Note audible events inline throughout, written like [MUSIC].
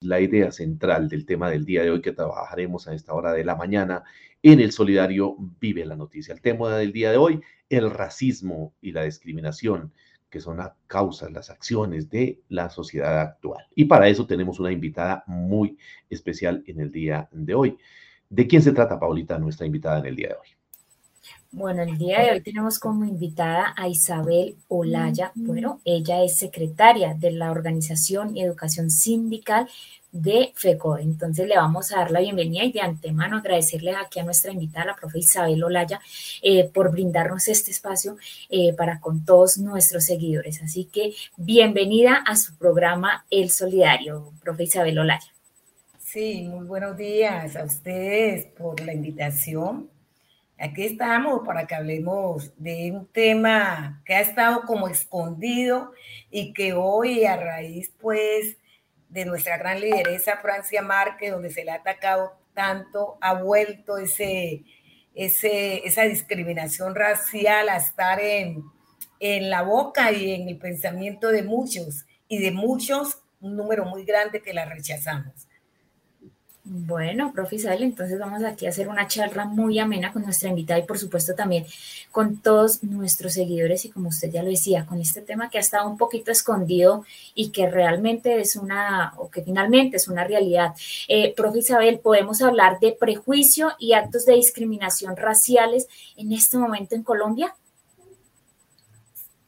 la idea central del tema del día de hoy que trabajaremos a esta hora de la mañana en el Solidario Vive la Noticia. El tema del día de hoy, el racismo y la discriminación, que son las causas, las acciones de la sociedad actual. Y para eso tenemos una invitada muy especial en el día de hoy. ¿De quién se trata, Paulita, nuestra invitada en el día de hoy? Bueno, el día de hoy tenemos como invitada a Isabel Olaya. Bueno, ella es secretaria de la Organización y Educación Sindical de FECO. Entonces le vamos a dar la bienvenida y de antemano agradecerle aquí a nuestra invitada, la profe Isabel Olaya, eh, por brindarnos este espacio eh, para con todos nuestros seguidores. Así que bienvenida a su programa El Solidario, profe Isabel Olaya. Sí, muy buenos días a ustedes por la invitación Aquí estamos para que hablemos de un tema que ha estado como escondido y que hoy a raíz pues de nuestra gran lideresa Francia Márquez, donde se le ha atacado tanto, ha vuelto ese, ese, esa discriminación racial a estar en, en la boca y en el pensamiento de muchos y de muchos, un número muy grande que la rechazamos. Bueno, profe Isabel, entonces vamos aquí a hacer una charla muy amena con nuestra invitada y por supuesto también con todos nuestros seguidores y como usted ya lo decía, con este tema que ha estado un poquito escondido y que realmente es una, o que finalmente es una realidad. Eh, profe Isabel, ¿podemos hablar de prejuicio y actos de discriminación raciales en este momento en Colombia?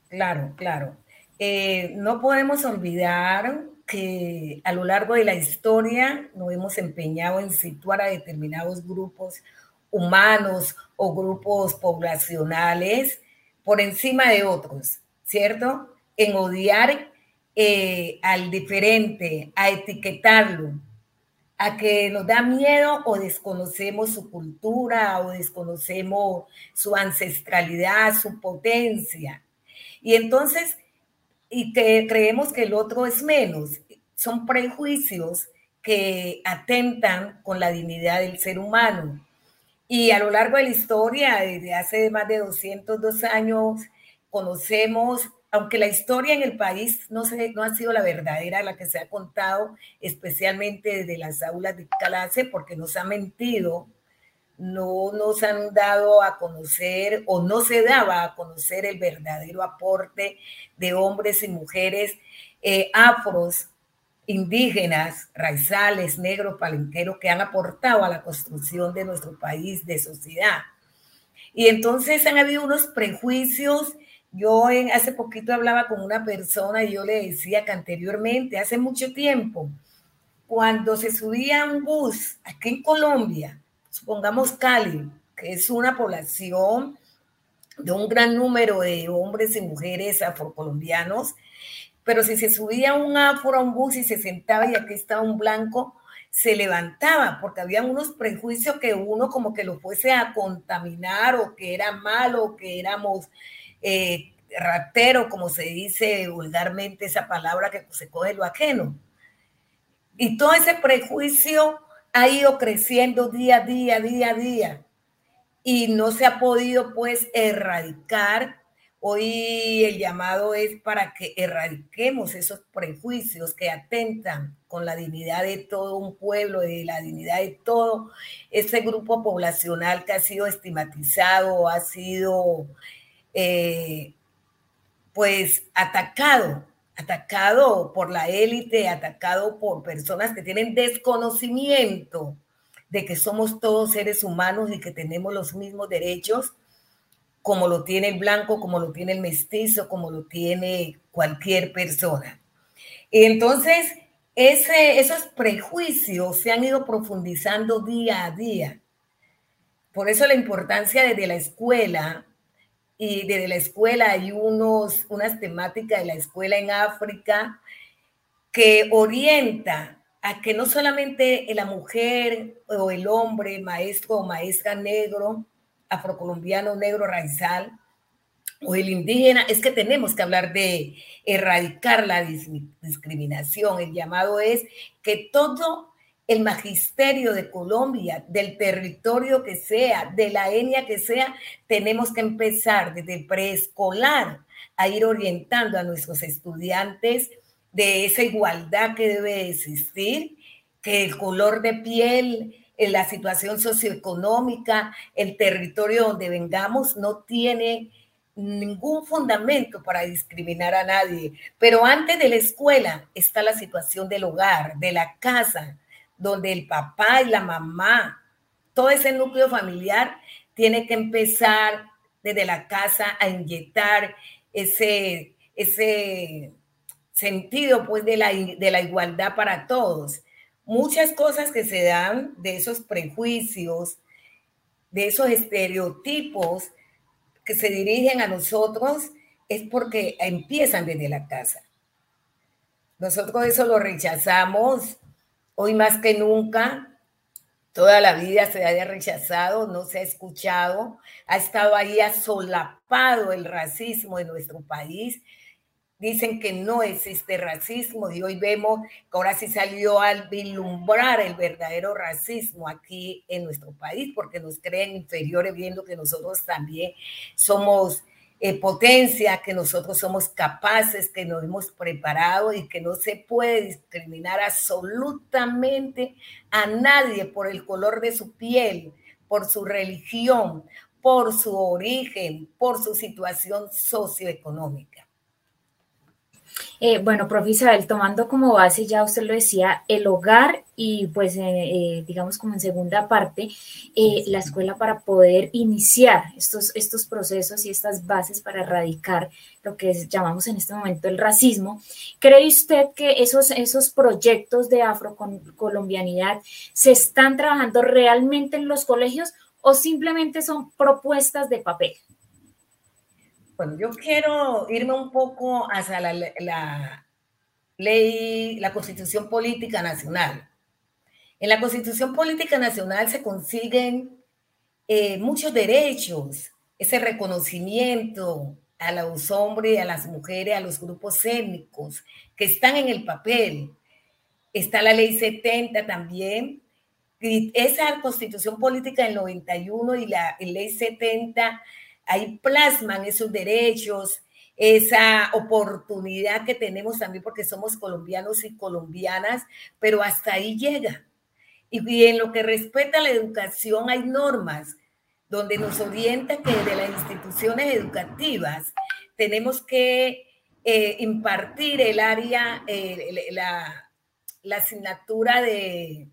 Claro, claro. Eh, no podemos olvidar que a lo largo de la historia nos hemos empeñado en situar a determinados grupos humanos o grupos poblacionales por encima de otros, ¿cierto? En odiar eh, al diferente, a etiquetarlo, a que nos da miedo o desconocemos su cultura o desconocemos su ancestralidad, su potencia. Y entonces y que creemos que el otro es menos. Son prejuicios que atentan con la dignidad del ser humano. Y a lo largo de la historia, desde hace más de 202 años, conocemos, aunque la historia en el país no, se, no ha sido la verdadera, la que se ha contado, especialmente desde las aulas de clase, porque nos ha mentido no nos han dado a conocer o no se daba a conocer el verdadero aporte de hombres y mujeres eh, afros, indígenas, raizales, negros, palenqueros que han aportado a la construcción de nuestro país, de sociedad. Y entonces han habido unos prejuicios. Yo en, hace poquito hablaba con una persona y yo le decía que anteriormente, hace mucho tiempo, cuando se subía un bus aquí en Colombia, supongamos Cali, que es una población de un gran número de hombres y mujeres afrocolombianos, pero si se subía un afro a un bus y se sentaba y aquí estaba un blanco, se levantaba, porque había unos prejuicios que uno como que lo fuese a contaminar o que era malo, que éramos eh, ratero, como se dice vulgarmente esa palabra que se coge lo ajeno. Y todo ese prejuicio ha ido creciendo día a día, día a día, y no se ha podido pues erradicar. Hoy el llamado es para que erradiquemos esos prejuicios que atentan con la dignidad de todo un pueblo, de la dignidad de todo ese grupo poblacional que ha sido estigmatizado, ha sido eh, pues atacado atacado por la élite, atacado por personas que tienen desconocimiento de que somos todos seres humanos y que tenemos los mismos derechos, como lo tiene el blanco, como lo tiene el mestizo, como lo tiene cualquier persona. Entonces, ese, esos prejuicios se han ido profundizando día a día. Por eso la importancia desde la escuela y desde la escuela hay unos, unas temáticas de la escuela en África que orienta a que no solamente la mujer o el hombre, maestro o maestra negro, afrocolombiano, negro, raizal, o el indígena, es que tenemos que hablar de erradicar la discriminación. El llamado es que todo el magisterio de Colombia, del territorio que sea, de la etnia que sea, tenemos que empezar desde preescolar a ir orientando a nuestros estudiantes de esa igualdad que debe existir que el color de piel, eh, la situación socioeconómica, el territorio donde vengamos no tiene ningún fundamento para discriminar a nadie. Pero antes de la escuela está la situación del hogar, de la casa, donde el papá y la mamá, todo ese núcleo familiar tiene que empezar desde la casa a inyectar ese, ese sentido pues de la, de la igualdad para todos. Muchas cosas que se dan de esos prejuicios, de esos estereotipos que se dirigen a nosotros es porque empiezan desde la casa. Nosotros eso lo rechazamos hoy más que nunca. Toda la vida se haya rechazado, no se ha escuchado, ha estado ahí asolapado el racismo en nuestro país. Dicen que no existe racismo y hoy vemos que ahora sí salió al vislumbrar el verdadero racismo aquí en nuestro país porque nos creen inferiores viendo que nosotros también somos eh, potencia, que nosotros somos capaces, que nos hemos preparado y que no se puede discriminar absolutamente a nadie por el color de su piel, por su religión, por su origen, por su situación socioeconómica. Eh, bueno, profe Isabel, tomando como base, ya usted lo decía, el hogar y pues eh, eh, digamos como en segunda parte, la escuela para poder iniciar estos, estos procesos y estas bases para erradicar lo que llamamos en este momento el racismo. ¿Cree usted que esos, esos proyectos de afrocolombianidad se están trabajando realmente en los colegios o simplemente son propuestas de papel? Bueno, yo quiero irme un poco hacia la, ley, la Constitución Política Nacional. En la Constitución Política Nacional se consiguen eh, muchos derechos, ese reconocimiento a los hombres, a las mujeres, a los grupos étnicos que están en el papel. Está la ley 70 también. Y esa constitución política del 91 y la ley 70 ahí plasman esos derechos, esa oportunidad que tenemos también porque somos colombianos y colombianas, pero hasta ahí llega. Y, en lo que respecta a la educación hay normas donde nos orientan que desde las instituciones educativas tenemos que eh, impartir el área, eh, la, la asignatura de,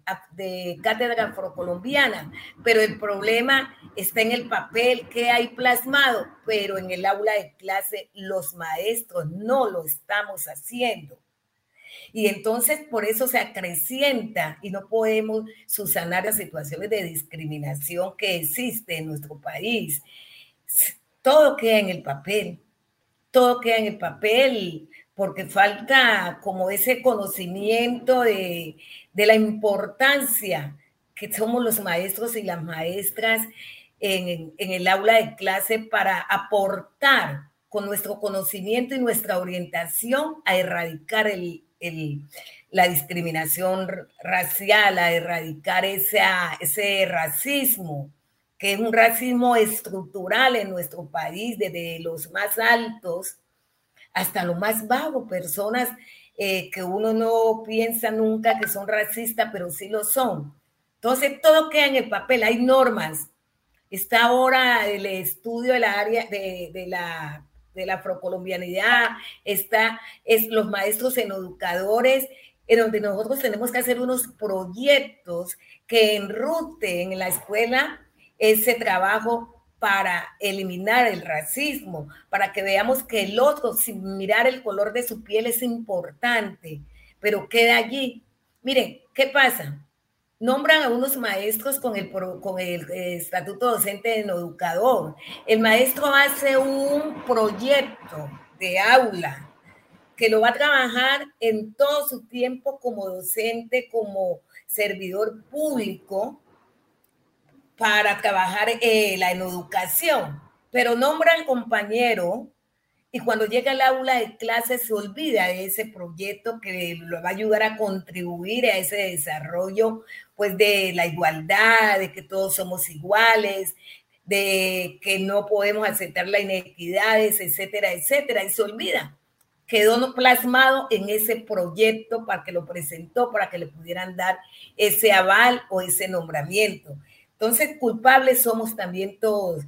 cátedra afrocolombiana, pero el problema está en el papel que hay plasmado, pero en el aula de clase los maestros no lo estamos haciendo. Y entonces por eso se acrecienta y no podemos subsanar las situaciones de discriminación que existe en nuestro país. Todo queda en el papel, todo queda en el papel porque falta como ese conocimiento de, la importancia que somos los maestros y las maestras en, el aula de clase para aportar con nuestro conocimiento y nuestra orientación a erradicar la discriminación racial, a erradicar ese racismo, que es un racismo estructural en nuestro país, desde los más altos hasta lo más vago, personas eh, que uno no piensa nunca que son racistas, pero sí lo son. Entonces, todo queda en el papel, hay normas. Está ahora el estudio del área de, la de la afrocolombianidad, está es los maestros en educadores, en donde nosotros tenemos que hacer unos proyectos que enruten en la escuela ese trabajo para eliminar el racismo, para que veamos que el otro, sin mirar el color de su piel, es importante, pero queda allí. Miren, ¿qué pasa? Nombran a unos maestros con el, con el estatuto docente en educador. El maestro hace un proyecto de aula que lo va a trabajar en todo su tiempo como docente, como servidor público, para trabajar eh, la, educación, pero nombra al compañero y cuando llega al aula de clase se olvida de ese proyecto que lo va a ayudar a contribuir a ese desarrollo, pues de la igualdad, de que todos somos iguales, de que no podemos aceptar las inequidades, etcétera, etcétera, y se olvida. Quedó plasmado en ese proyecto para que lo presentó, para que le pudieran dar ese aval o ese nombramiento. Entonces, culpables somos también todos,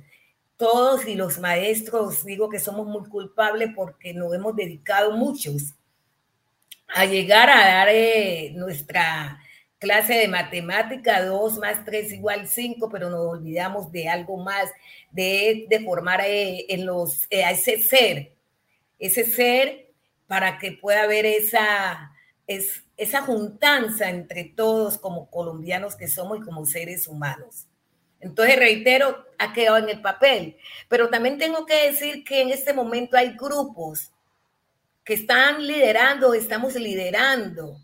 todos y los maestros, digo que somos muy culpables porque nos hemos dedicado muchos a llegar a dar eh, nuestra clase de matemática, 2 más 3 igual 5, pero nos olvidamos de algo más, de, de formar eh, en los, eh, a ese ser, ese ser para que pueda haber esa, es, esa juntanza entre todos como colombianos que somos y como seres humanos. Entonces, reitero, ha quedado en el papel. Pero también tengo que decir que en este momento hay grupos que están liderando, estamos liderando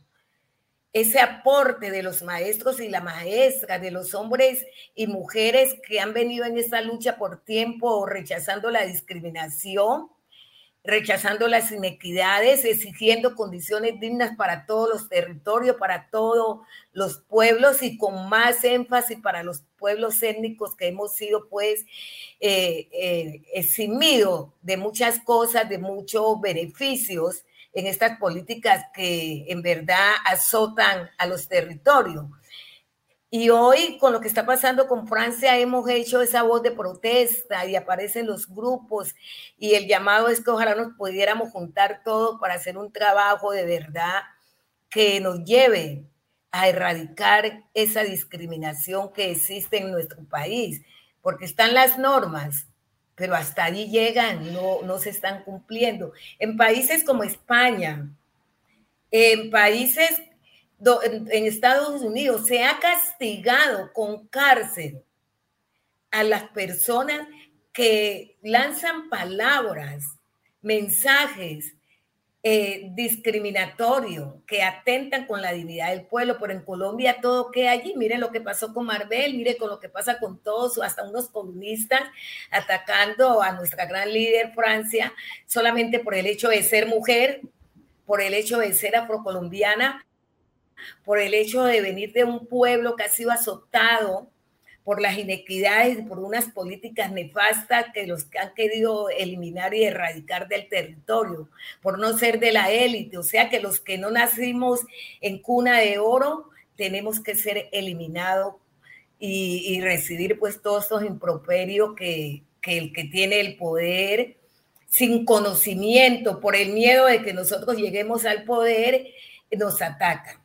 ese aporte de los maestros y la maestra, de los hombres y mujeres que han venido en esta lucha por tiempo rechazando la discriminación rechazando las inequidades, exigiendo condiciones dignas para todos los territorios, para todos los pueblos y con más énfasis para los pueblos étnicos que hemos sido pues eh, eh, eximidos de muchas cosas, de muchos beneficios en estas políticas que en verdad azotan a los territorios. Y hoy, con lo que está pasando con Francia, hemos hecho esa voz de protesta y aparecen los grupos y el llamado es que ojalá nos pudiéramos juntar todos para hacer un trabajo de verdad que nos lleve a erradicar esa discriminación que existe en nuestro país, porque están las normas, pero hasta allí llegan, no, no se están cumpliendo. En países como España, en países en Estados Unidos se ha castigado con cárcel a las personas que lanzan palabras, mensajes eh, discriminatorios que atentan con la dignidad del pueblo, pero en Colombia todo que allí, mire lo que pasó con Marvel, mire con lo que pasa con todos, hasta unos comunistas atacando a nuestra gran líder Francia, solamente por el hecho de ser mujer, por el hecho de ser afrocolombiana, por el hecho de venir de un pueblo que ha sido azotado por las inequidades, por unas políticas nefastas que los que han querido eliminar y erradicar del territorio, por no ser de la élite. O sea que los que no nacimos en cuna de oro tenemos que ser eliminados y, recibir pues todos estos improperios que, que el que tiene el poder sin conocimiento, por el miedo de que nosotros lleguemos al poder, nos ataca.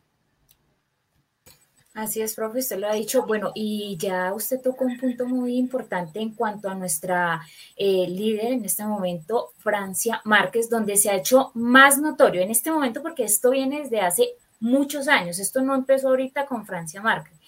Así es, profe, usted lo ha dicho. Bueno, y ya usted tocó un punto muy importante en cuanto a nuestra eh, líder en este momento, Francia Márquez, donde se ha hecho más notorio en este momento, porque esto viene desde hace muchos años. Esto no empezó ahorita con Francia Márquez,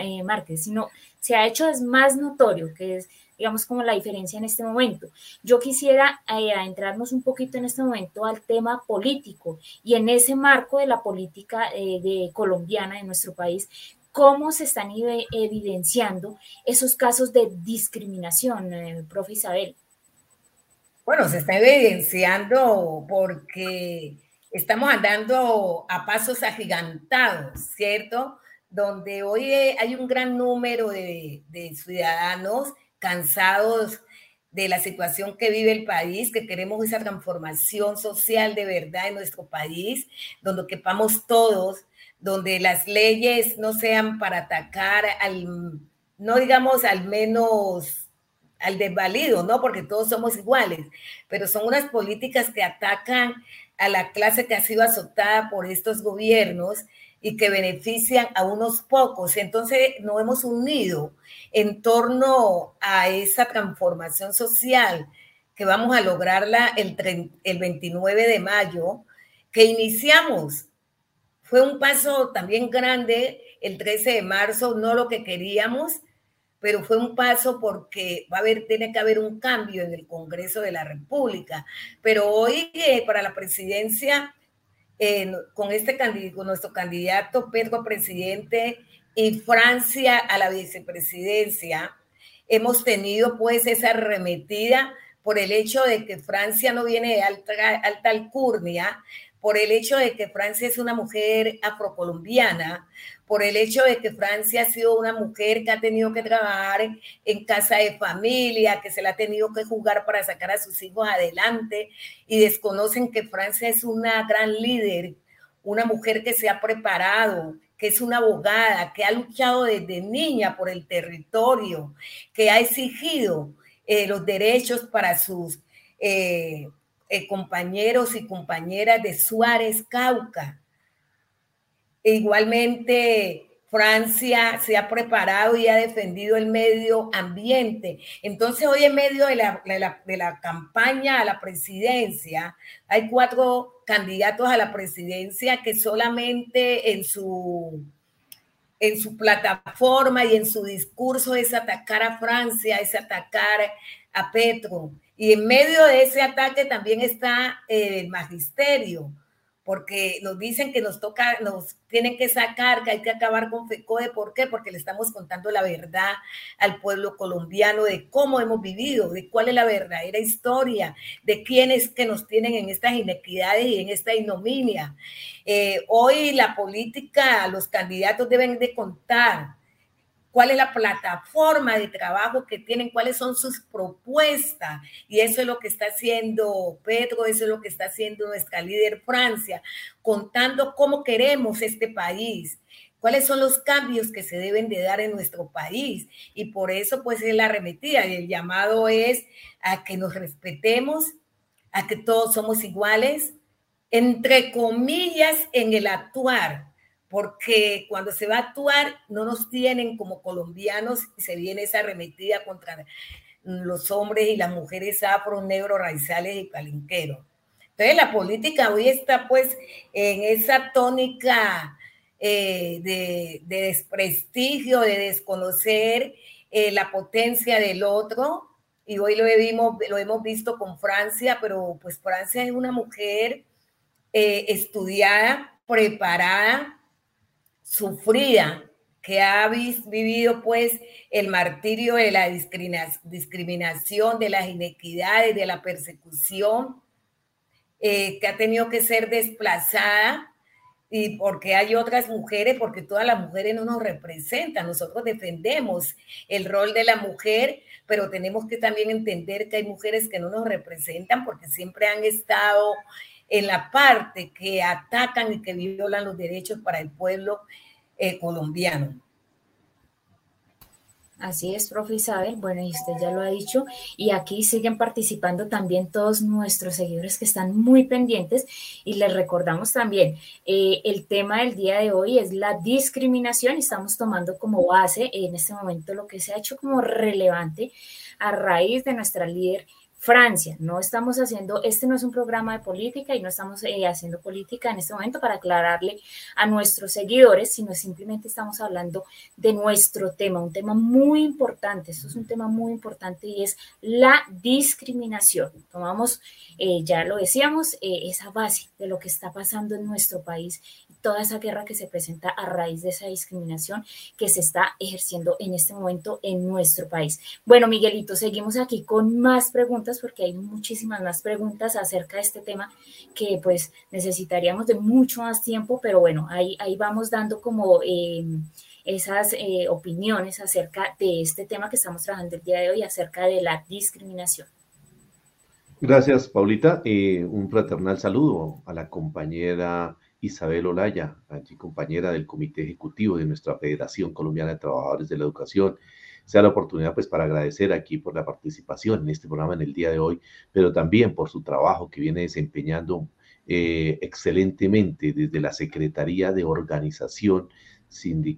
eh, Márquez sino se ha hecho es más notorio, que es digamos, como la diferencia en este momento. Yo quisiera eh, adentrarnos un poquito en este momento al tema político y en ese marco de la política eh, de colombiana de nuestro país, cómo se están evidenciando esos casos de discriminación, eh, profe Isabel. Bueno, se está evidenciando porque estamos andando a pasos agigantados, ¿cierto? Donde hoy hay un gran número de ciudadanos cansados de la situación que vive el país, que queremos esa transformación social de verdad en nuestro país, donde quepamos todos, donde las leyes no sean para atacar al, no digamos al menos al desvalido, ¿no? Porque todos somos iguales, pero son unas políticas que atacan a la clase que ha sido azotada por estos gobiernos y que benefician a unos pocos. Entonces nos hemos unido en torno a esa transformación social que vamos a lograrla el, el 29 de mayo, que iniciamos. Fue un paso también grande el 13 de marzo, no lo que queríamos, pero fue un paso porque va a haber, tiene que haber un cambio en el Congreso de la República. Pero hoy eh, para la presidencia con este nuestro candidato Pedro presidente y Francia a la vicepresidencia, hemos tenido pues esa arremetida por el hecho de que Francia no viene de alta, alta alcurnia, por el hecho de que Francia es una mujer afrocolombiana, por el hecho de que Francia ha sido una mujer que ha tenido que trabajar en casa de familia, que se la ha tenido que jugar para sacar a sus hijos adelante y desconocen que Francia es una gran líder, una mujer que se ha preparado, que es una abogada, que ha luchado desde niña por el territorio, que ha exigido eh, los derechos para sus eh, eh, compañeros y compañeras de Suárez Cauca. E igualmente, Francia se ha preparado y ha defendido el medio ambiente. Entonces, hoy en medio de la, de la, campaña a la presidencia, hay cuatro candidatos a la presidencia que solamente en su, en su plataforma y en su discurso es atacar a Francia, es atacar a Petro. Y en medio de ese ataque también está el magisterio porque nos dicen que nos toca, nos tienen que sacar, que hay que acabar con FECODE. ¿Por qué? Porque le estamos contando la verdad al pueblo colombiano de cómo hemos vivido, de cuál es la verdadera historia, de quiénes que nos tienen en estas inequidades y en esta ignominia. Eh, hoy la política, los candidatos deben de contar cuál es la plataforma de trabajo que tienen, cuáles son sus propuestas. Y eso es lo que está haciendo Pedro, eso es lo que está haciendo nuestra líder Francia, contando cómo queremos este país, cuáles son los cambios que se deben de dar en nuestro país. Y por eso pues es la arremetida y el llamado es a que nos respetemos, a que todos somos iguales, entre comillas, en el actuar porque cuando se va a actuar no nos tienen como colombianos y se viene esa arremetida contra los hombres y las mujeres afro, negros, raizales y palinqueros. Entonces la política hoy está pues en esa tónica eh, de, desprestigio, de desconocer eh, la potencia del otro. Y hoy lo, vimos, lo hemos visto con Francia, pero pues Francia es una mujer eh, estudiada, preparada, sufrida, que ha vivido pues el martirio de la discriminación, de las inequidades, de la persecución, eh, que ha tenido que ser desplazada y porque hay otras mujeres, porque todas las mujeres no nos representan. Nosotros defendemos el rol de la mujer, pero tenemos que también entender que hay mujeres que no nos representan porque siempre han estado en la parte que atacan y que violan los derechos para el pueblo eh, colombiano. Así es, profe Isabel. Bueno, y usted ya lo ha dicho. Y aquí siguen participando también todos nuestros seguidores que están muy pendientes. Y les recordamos también, eh, el tema del día de hoy es la discriminación. Estamos tomando como base en este momento lo que se ha hecho como relevante a raíz de nuestra líder Francia. No estamos haciendo, este no es un programa de política y no estamos eh, haciendo política en este momento para aclararle a nuestros seguidores, sino simplemente estamos hablando de nuestro tema, un tema muy importante. Esto es un tema muy importante y es la discriminación. Tomamos, eh, ya lo decíamos, eh, esa base de lo que está pasando en nuestro país toda esa guerra que se presenta a raíz de esa discriminación que se está ejerciendo en este momento en nuestro país. Bueno, Miguelito, seguimos aquí con más preguntas porque hay muchísimas más preguntas acerca de este tema que pues necesitaríamos de mucho más tiempo, pero bueno, ahí, ahí vamos dando como em, esas eh, opiniones acerca de este tema que estamos trabajando el día de hoy, acerca de la discriminación. Gracias, Paulita. Eh, un fraternal saludo a la compañera Isabel Olaya, allí compañera del Comité Ejecutivo de nuestra Federación Colombiana de Trabajadores de la Educación sea la oportunidad pues para agradecer aquí por la participación en este programa en el día de hoy, pero también por su trabajo que viene desempeñando eh, excelentemente desde la Secretaría de Organización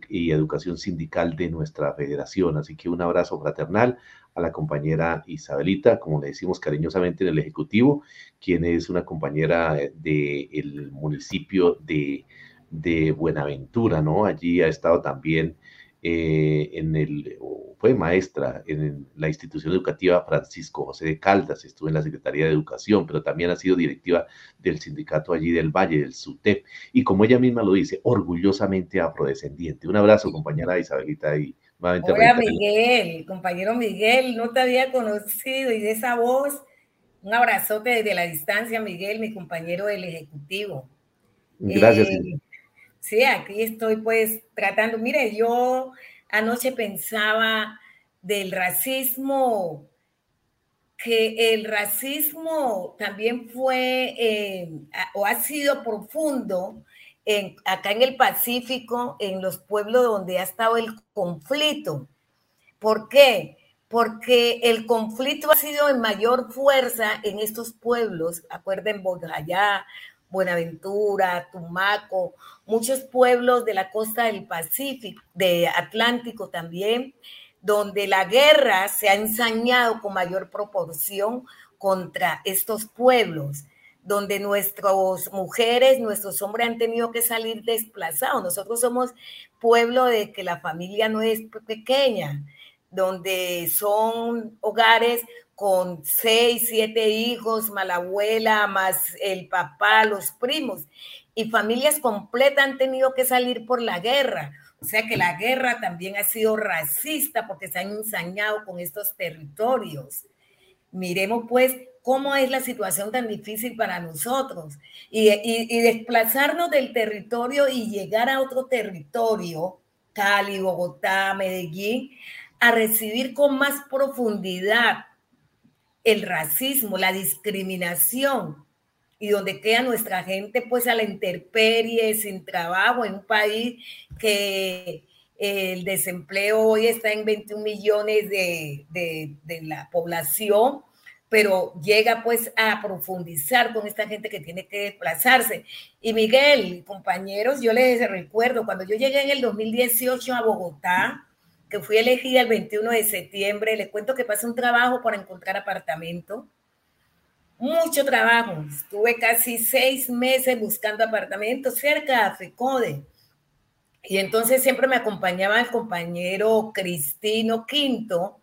y Educación Sindical de nuestra federación. Así que un abrazo fraternal a la compañera Isabelita, como le decimos cariñosamente en el Ejecutivo, quien es una compañera del municipio de, de Buenaventura, ¿no? Allí ha estado también eh, en el, fue maestra en la institución educativa Francisco José de Caldas, estuvo en la Secretaría de Educación, pero también ha sido directiva del sindicato allí del Valle, del SUTEP, y como ella misma lo dice, orgullosamente afrodescendiente. Un abrazo, compañera Isabelita, y. Hola, Miguel, compañero Miguel, no te había conocido, y de esa voz, un abrazote desde la distancia, Miguel, mi compañero del Ejecutivo. Gracias. Eh, Sí, aquí estoy pues tratando. Mire, yo anoche pensaba del racismo, que el racismo también fue eh, o ha sido profundo en, acá en el Pacífico, en los pueblos donde ha estado el conflicto. ¿Por qué? Porque el conflicto ha sido en mayor fuerza en estos pueblos, acuerden Bojayá, Buenaventura, Tumaco, muchos pueblos de la costa del Pacífico, de Atlántico también, donde la guerra se ha ensañado con mayor proporción contra estos pueblos, donde nuestras mujeres, nuestros hombres han tenido que salir desplazados. Nosotros somos pueblo de que la familia no es pequeña, donde son hogares con seis, siete hijos, más la abuela, más el papá, los primos. Y familias completas han tenido que salir por la guerra. O sea que la guerra también ha sido racista porque se han ensañado con estos territorios. Miremos pues cómo es la situación tan difícil para nosotros. Y, desplazarnos del territorio y llegar a otro territorio, Cali, Bogotá, Medellín, a recibir con más profundidad el racismo, la discriminación, y donde queda nuestra gente pues a la intemperie, sin trabajo, en un país que el desempleo hoy está en 21 millones de, de, la población, pero llega pues a profundizar con esta gente que tiene que desplazarse. Y Miguel, compañeros, yo les recuerdo, cuando yo llegué en el 2018 a Bogotá, que fui elegida el 21 de septiembre, les cuento que pasé un trabajo para encontrar apartamento. Mucho trabajo. Estuve casi seis meses buscando apartamento cerca de FECODE. Y entonces siempre me acompañaba el compañero Cristino Quinto,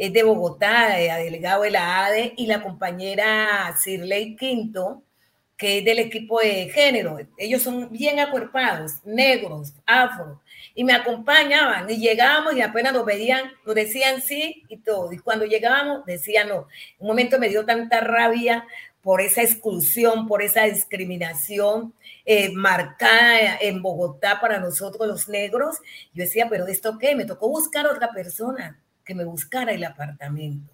es de Bogotá, de delegado de la ADE, y la compañera Sirley Quinto, que es del equipo de género. Ellos son bien acuerpados, negros, afro, y me acompañaban y llegábamos y apenas nos veían, nos decían sí y todo. Y cuando llegábamos decían no. Un momento me dio tanta rabia por esa exclusión, por esa discriminación eh, marcada en Bogotá para nosotros los negros. Yo decía, pero ¿esto qué? Me tocó buscar otra persona que me buscara el apartamento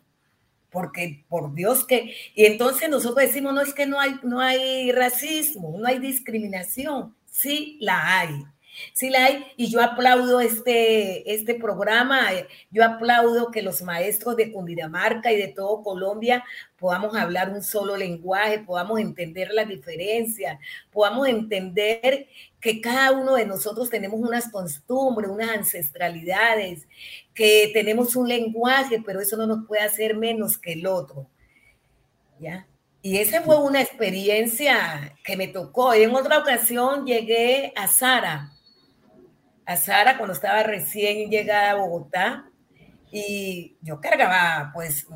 porque por Dios que, y entonces nosotros decimos, no es que no hay, no hay racismo, no hay discriminación, sí la hay. Sí la hay, y yo aplaudo este, este programa, yo aplaudo que los maestros de Cundinamarca y de todo Colombia podamos hablar un solo lenguaje, podamos entender las diferencias, podamos entender que cada uno de nosotros tenemos unas costumbres, unas ancestralidades, que tenemos un lenguaje, pero eso no nos puede hacer menos que el otro. ¿Ya? Y esa fue una experiencia que me tocó. En otra ocasión llegué a Sara, a Sara cuando estaba recién llegada a Bogotá, y yo cargaba pues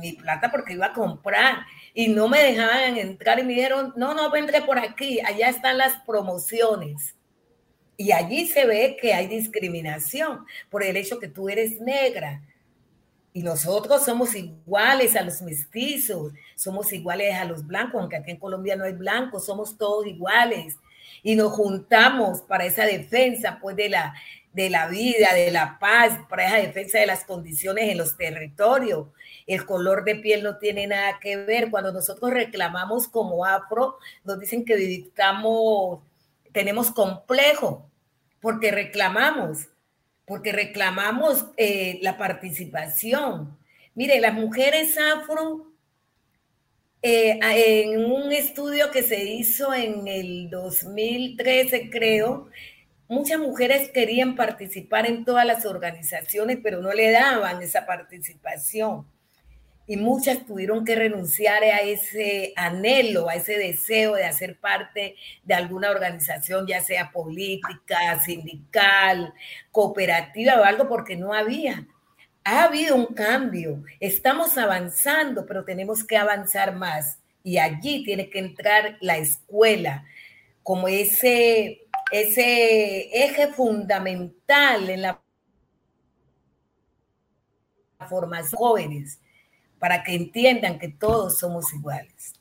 mi plata porque iba a comprar y no me dejaban entrar y me dijeron, no, no, vendré por aquí, allá están las promociones. Y allí se ve que hay discriminación por el hecho que tú eres negra. Y nosotros somos iguales a los mestizos, somos iguales a los blancos, aunque aquí en Colombia no hay blancos, somos todos iguales. Y nos juntamos para esa defensa pues de la, de la vida, de la paz, para esa defensa de las condiciones en los territorios. El color de piel no tiene nada que ver. Cuando nosotros reclamamos como afro, nos dicen que estamos, tenemos complejo, porque reclamamos, porque reclamamos eh, la participación. Mire, las mujeres afro, eh, en un estudio que se hizo en el 2013, creo, muchas mujeres querían participar en todas las organizaciones, pero no le daban esa participación. Y muchas tuvieron que renunciar a ese anhelo, a ese deseo de hacer parte de alguna organización, ya sea política, sindical, cooperativa o algo, porque no había. Ha habido un cambio, estamos avanzando, pero tenemos que avanzar más. Y allí tiene que entrar la escuela como ese ese eje fundamental en la formación jóvenes para que entiendan que todos somos iguales.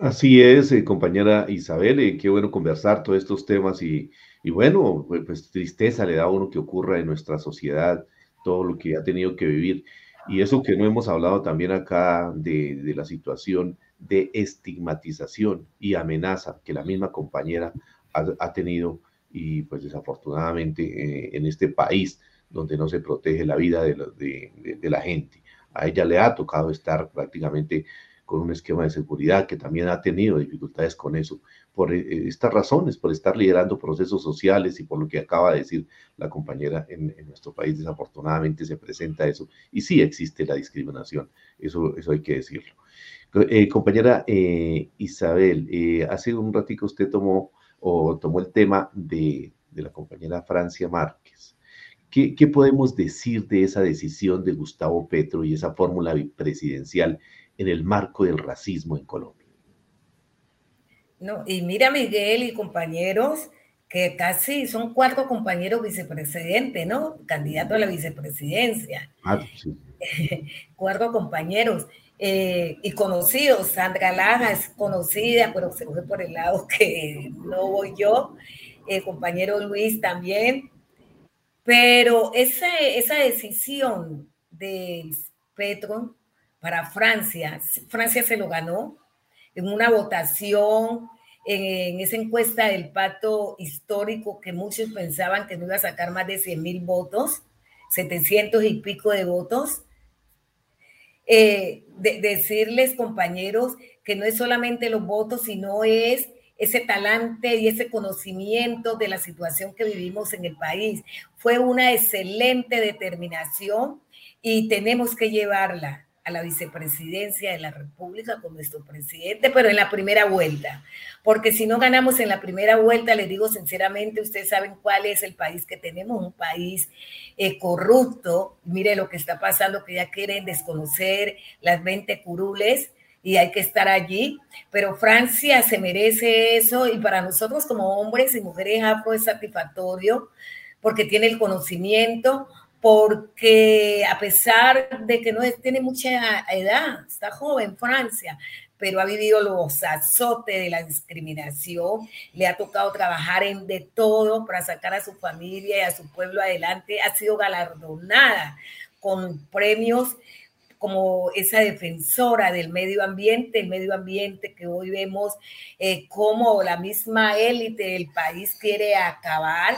Así es, eh, compañera Isabel, eh, qué bueno conversar todos estos temas y, bueno, pues, pues tristeza le da a uno que ocurra en nuestra sociedad, todo lo que ha tenido que vivir. Y eso que no hemos hablado también acá de, la situación de estigmatización y amenaza que la misma compañera ha, tenido y pues desafortunadamente eh, en este país donde no se protege la vida de, de, la gente. A ella le ha tocado estar prácticamente con un esquema de seguridad que también ha tenido dificultades con eso, por eh, estas razones, por estar liderando procesos sociales y por lo que acaba de decir la compañera en, nuestro país, desafortunadamente se presenta eso y sí existe la discriminación, eso, eso hay que decirlo. Eh, compañera eh, Isabel, hace un ratito usted tomó o tomó el tema de, de la compañera Francia Márquez. ¿Qué, ¿Qué, podemos decir de esa decisión de Gustavo Petro y esa fórmula presidencial en el marco del racismo en Colombia. No, y mira, Miguel y compañeros, que casi son cuatro compañeros vicepresidentes, ¿no? Candidato a la vicepresidencia. Ah, sí. [LAUGHS] cuatro compañeros. Eh, y conocidos. Sandra Laja es conocida, pero se fue por el lado que no voy yo. El compañero Luis también. Pero esa, esa decisión de Petro para Francia. Francia se lo ganó en una votación, en, esa encuesta del pacto histórico que muchos pensaban que no iba a sacar más de 100 mil votos, 700 y pico de votos. Eh, decirles, compañeros, que no es solamente los votos, sino es ese talante y ese conocimiento de la situación que vivimos en el país. Fue una excelente determinación y tenemos que llevarla a la vicepresidencia de la República con nuestro presidente, pero en la primera vuelta. Porque si no ganamos en la primera vuelta, les digo sinceramente, ustedes saben cuál es el país que tenemos, un país eh, corrupto. Mire lo que está pasando, que ya quieren desconocer las 20 curules y hay que estar allí. Pero Francia se merece eso y para nosotros como hombres y mujeres afro es satisfactorio porque tiene el conocimiento, porque a pesar de que no tiene mucha edad, está joven Francia, pero ha vivido los azotes de la discriminación, le ha tocado trabajar en de todo para sacar a su familia y a su pueblo adelante, ha sido galardonada con premios como esa defensora del medio ambiente, el medio ambiente que hoy vemos eh, como la misma élite del país quiere acabar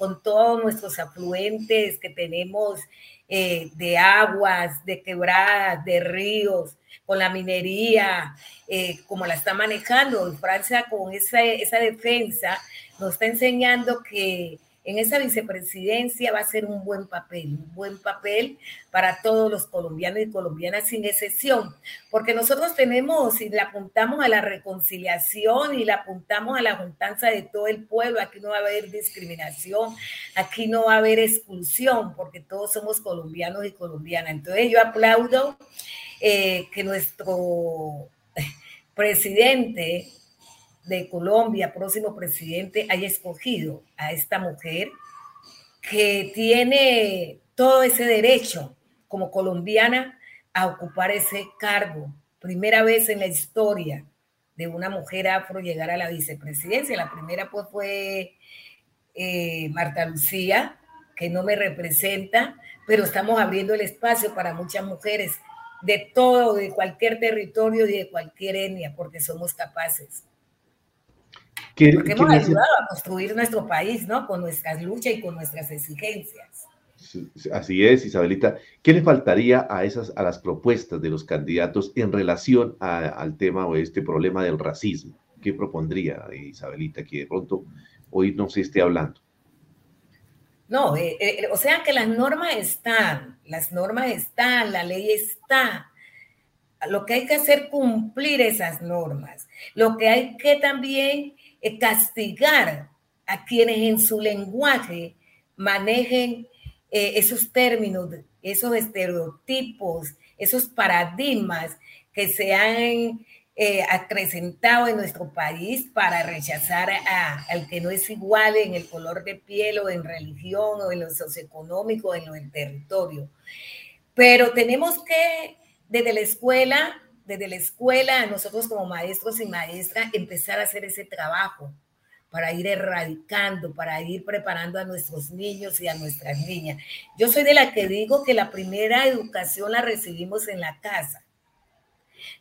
con todos nuestros afluentes que tenemos eh, de aguas, de quebradas, de ríos, con la minería, eh, como la está manejando. Francia con esa, esa defensa nos está enseñando que en esa vicepresidencia va a ser un buen papel, un buen papel para todos los colombianos y colombianas sin excepción, porque nosotros tenemos y le apuntamos a la reconciliación y le apuntamos a la juntanza de todo el pueblo, aquí no va a haber discriminación, aquí no va a haber exclusión, porque todos somos colombianos y colombianas. Entonces yo aplaudo eh, que nuestro presidente de Colombia, próximo presidente, haya escogido a esta mujer que tiene todo ese derecho como colombiana a ocupar ese cargo. Primera vez en la historia de una mujer afro llegar a la vicepresidencia. La primera pues fue eh, Marta Lucía, que no me representa, pero estamos abriendo el espacio para muchas mujeres de todo, de cualquier territorio y de cualquier etnia, porque somos capaces. Porque hemos ayudado a construir nuestro país, ¿no? Con nuestras luchas y con nuestras exigencias. Así es, Isabelita. ¿Qué le faltaría a esas, a las propuestas de los candidatos en relación al tema o este problema del racismo? ¿Qué propondría Isabelita que de pronto hoy no se esté hablando? No, eh, eh, o sea que las normas están, las normas están, la ley está. Lo que hay que hacer es cumplir esas normas. Lo que hay que también castigar a quienes en su lenguaje manejen eh, esos términos, esos estereotipos, esos paradigmas que se han eh, acrecentado en nuestro país para rechazar al que no es igual en el color de piel o en religión o en lo socioeconómico o en el territorio. Pero tenemos que, desde la escuela, desde la escuela, nosotros como maestros y maestras, empezar a hacer ese trabajo para ir erradicando, para ir preparando a nuestros niños y a nuestras niñas. Yo soy de la que digo que la primera educación la recibimos en la casa.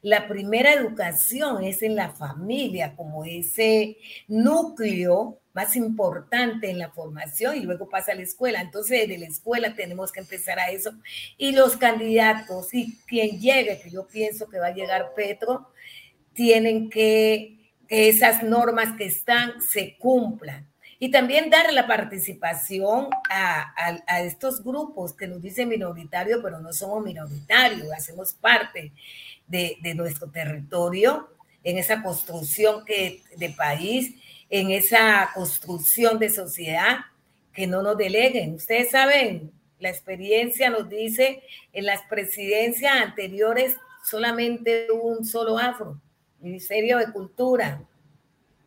La primera educación es en la familia, como ese núcleo más importante en la formación y luego pasa a la escuela. Entonces, desde la escuela tenemos que empezar a eso. Y los candidatos y quien llegue, que yo pienso que va a llegar Petro, tienen que que esas normas que están se cumplan. Y también dar la participación a, estos grupos que nos dicen minoritario, pero no somos minoritarios, hacemos parte de, nuestro territorio en esa construcción que, de país, en esa construcción de sociedad, que no nos deleguen. Ustedes saben, la experiencia nos dice, en las presidencias anteriores solamente un solo afro Ministerio de Cultura,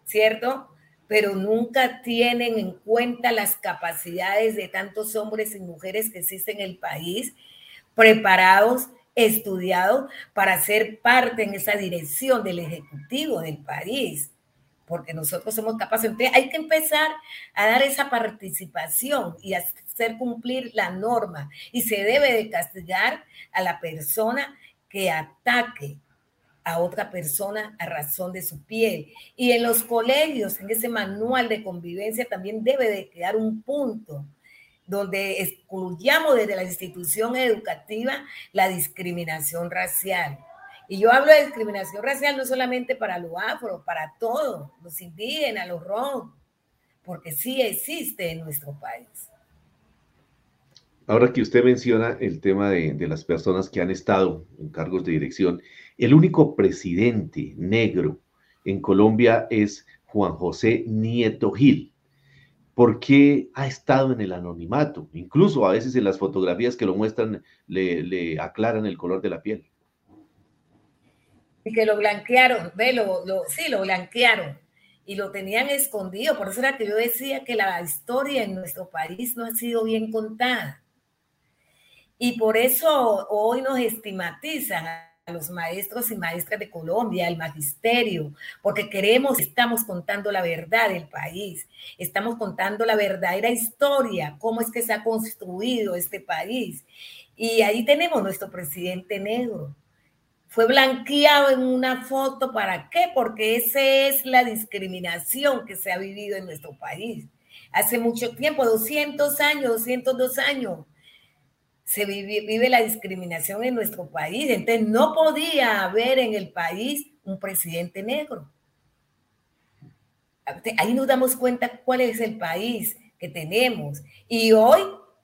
¿cierto? Pero nunca tienen en cuenta las capacidades de tantos hombres y mujeres que existen en el país, preparados, estudiados para ser parte en esa dirección del Ejecutivo del país porque nosotros somos capaces. Entonces hay que empezar a dar esa participación y hacer cumplir la norma. Y se debe de castigar a la persona que ataque a otra persona a razón de su piel. Y en los colegios, en ese manual de convivencia, también debe de quedar un punto donde excluyamos desde la institución educativa la discriminación racial. Y yo hablo de discriminación racial no solamente para los afro, para todos, los indígenas, los rom, porque sí existe en nuestro país. Ahora que usted menciona el tema de, de las personas que han estado en cargos de dirección, el único presidente negro en Colombia es Juan José Nieto Gil. ¿Por qué ha estado en el anonimato? Incluso a veces en las fotografías que lo muestran le, aclaran el color de la piel. Y que lo blanquearon, ve, lo, sí, lo blanquearon y lo tenían escondido. Por eso era que yo decía que la historia en nuestro país no ha sido bien contada. Y por eso hoy nos estigmatizan a los maestros y maestras de Colombia, al magisterio, porque queremos, estamos contando la verdad del país, estamos contando la verdadera historia, cómo es que se ha construido este país. Y ahí tenemos nuestro presidente negro. Fue blanqueado en una foto, ¿para qué? Porque esa es la discriminación que se ha vivido en nuestro país. Hace mucho tiempo, 200 años, 202 años, se vive, la discriminación en nuestro país. Entonces no podía haber en el país un presidente negro. Ahí nos damos cuenta cuál es el país que tenemos. Y hoy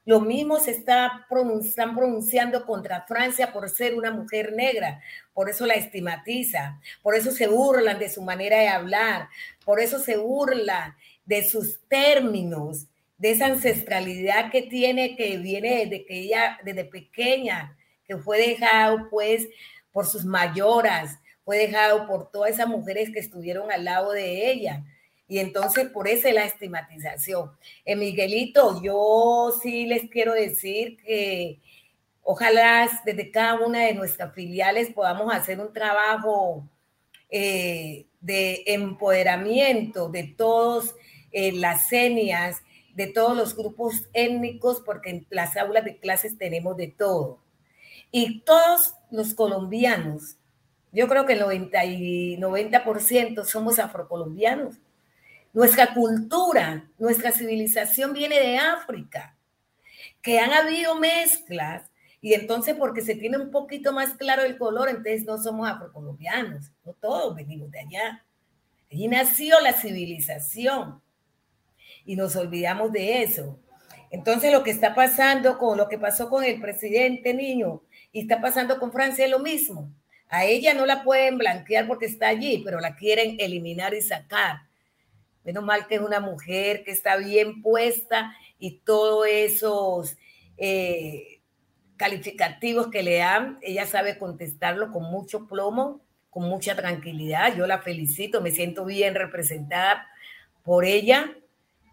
lo mismo se está están pronunciando contra Francia por ser una mujer negra. Por eso la estigmatiza. Por eso se burlan de su manera de hablar. Por eso se burla de sus términos de esa ancestralidad que tiene, que viene desde que ella, desde pequeña, que fue dejado pues por sus mayoras, fue dejado por todas esas mujeres que estuvieron al lado de ella. Y entonces por eso la estigmatización. Eh, Miguelito, yo sí les quiero decir que ojalá desde cada una de nuestras filiales podamos hacer un trabajo eh, de empoderamiento de todos eh, las senias de todos los grupos étnicos, porque en las aulas de clases tenemos de todo. Y todos los colombianos, yo creo que el 90, y 90% somos afrocolombianos. Nuestra cultura, nuestra civilización viene de África, que han habido mezclas y entonces porque se tiene un poquito más claro el color, entonces no somos afrocolombianos, no todos venimos de allá. Allí nació la civilización y nos olvidamos de eso. Entonces lo que está pasando con lo que pasó con el presidente niño y está pasando con Francia es lo mismo. A ella no la pueden blanquear porque está allí, pero la quieren eliminar y sacar. Menos mal que es una mujer que está bien puesta y todos esos eh, calificativos que le dan, ella sabe contestarlo con mucho plomo, con mucha tranquilidad. Yo la felicito, me siento bien representada por ella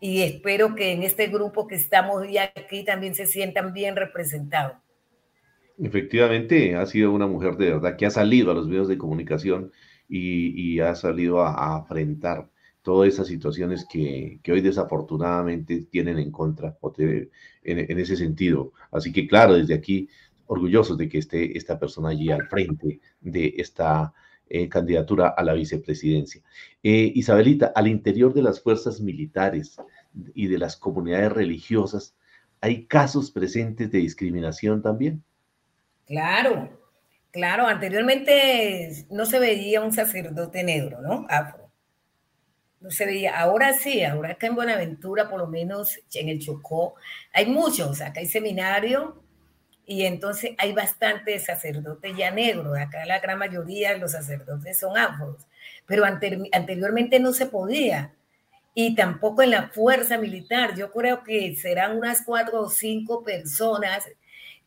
y espero que en este grupo que estamos hoy aquí también se sientan bien representados. Efectivamente, ha sido una mujer de verdad que ha salido a los medios de comunicación y, ha salido a, afrontar todas esas situaciones que, hoy desafortunadamente tienen en contra en, ese sentido. Así que claro, desde aquí, orgullosos de que esté esta persona allí al frente de esta eh, candidatura a la vicepresidencia. Eh, Isabelita, al interior de las fuerzas militares y de las comunidades religiosas, ¿hay casos presentes de discriminación también? Claro, claro. Anteriormente no se veía un sacerdote negro, ¿no? Afro. No se veía. Ahora sí, ahora acá en Buenaventura, por lo menos en el Chocó, hay muchos. Acá hay seminario y entonces hay bastantes sacerdotes ya negros. Acá la gran mayoría de los sacerdotes son afros. Pero anteriormente no se podía. Y tampoco en la fuerza militar. Yo creo que serán unas cuatro o cinco personas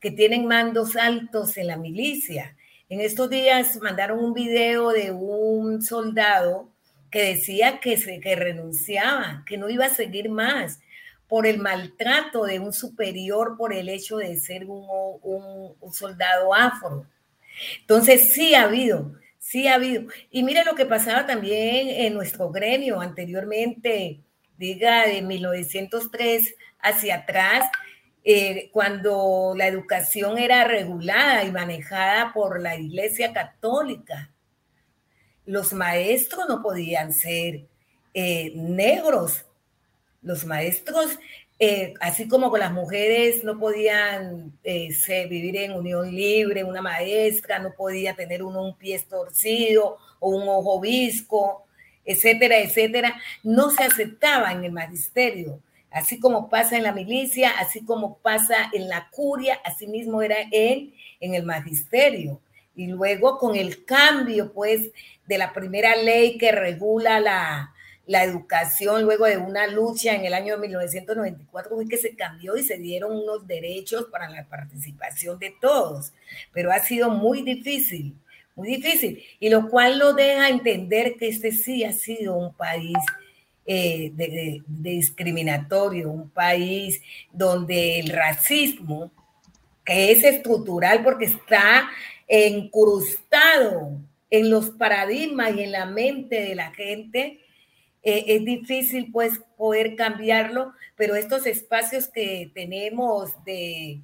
que tienen mandos altos en la milicia. En estos días mandaron un video de un soldado que decía que, se, que renunciaba, que no iba a seguir más por el maltrato de un superior por el hecho de ser un, un soldado afro. Entonces sí ha habido, sí ha habido. Y mira lo que pasaba también en nuestro gremio anteriormente, diga de 1903 hacia atrás, eh, cuando la educación era regulada y manejada por la Iglesia Católica. Los maestros no podían ser eh, negros. Los maestros, eh, así como con las mujeres, no podían vivir en unión libre. Una maestra no podía tener uno un pie torcido o un ojo visco, etcétera, etcétera. No se aceptaba en el magisterio Así como pasa en la milicia, así como pasa en la curia, así mismo era en el magisterio. Y luego con el cambio, pues, de la primera ley que regula la, la educación, luego de una lucha en el año 1994, fue que se cambió y se dieron unos derechos para la participación de todos. Pero ha sido muy difícil, muy difícil. Y lo cual lo deja entender que este sí ha sido un país eh, discriminatorio, un país donde el racismo, que es estructural porque está encrustado en los paradigmas y en la mente de la gente, eh, es difícil pues poder cambiarlo, pero estos espacios que tenemos de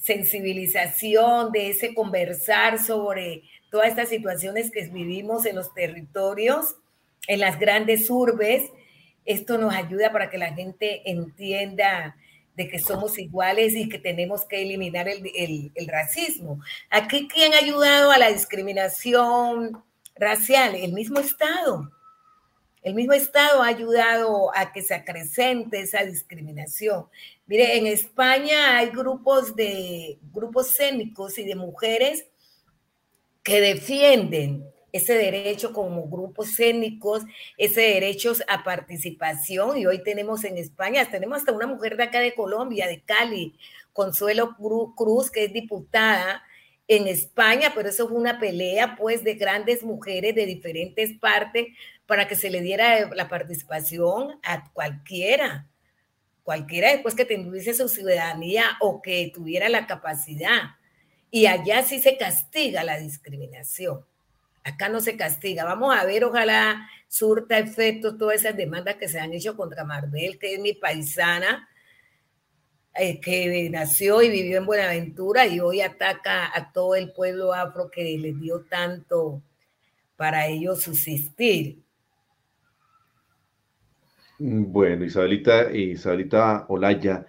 sensibilización, de ese conversar sobre todas estas situaciones que vivimos en los territorios, en las grandes urbes, esto nos ayuda para que la gente entienda de que somos iguales y que tenemos que eliminar el, racismo. Aquí, ¿quién ha ayudado a la discriminación racial? El mismo Estado. El mismo Estado ha ayudado a que se acrecente esa discriminación. Mire, en España hay grupos de grupos cénicos y de mujeres que defienden ese derecho como grupos escénicos, ese derecho a participación. Y hoy tenemos en España, tenemos hasta una mujer de acá de Colombia, de Cali, Consuelo Cruz, que es diputada en España, pero eso fue una pelea pues de grandes mujeres de diferentes partes para que se le diera la participación a cualquiera, cualquiera después que tuviese su ciudadanía o que tuviera la capacidad. Y allá sí se castiga la discriminación. Acá no se castiga. Vamos a ver, ojalá surta efecto todas esas demandas que se han hecho contra Marbel, que es mi paisana, eh, que nació y vivió en Buenaventura y hoy ataca a todo el pueblo afro que les dio tanto para ellos subsistir. Bueno, Isabelita, Isabelita Olaya,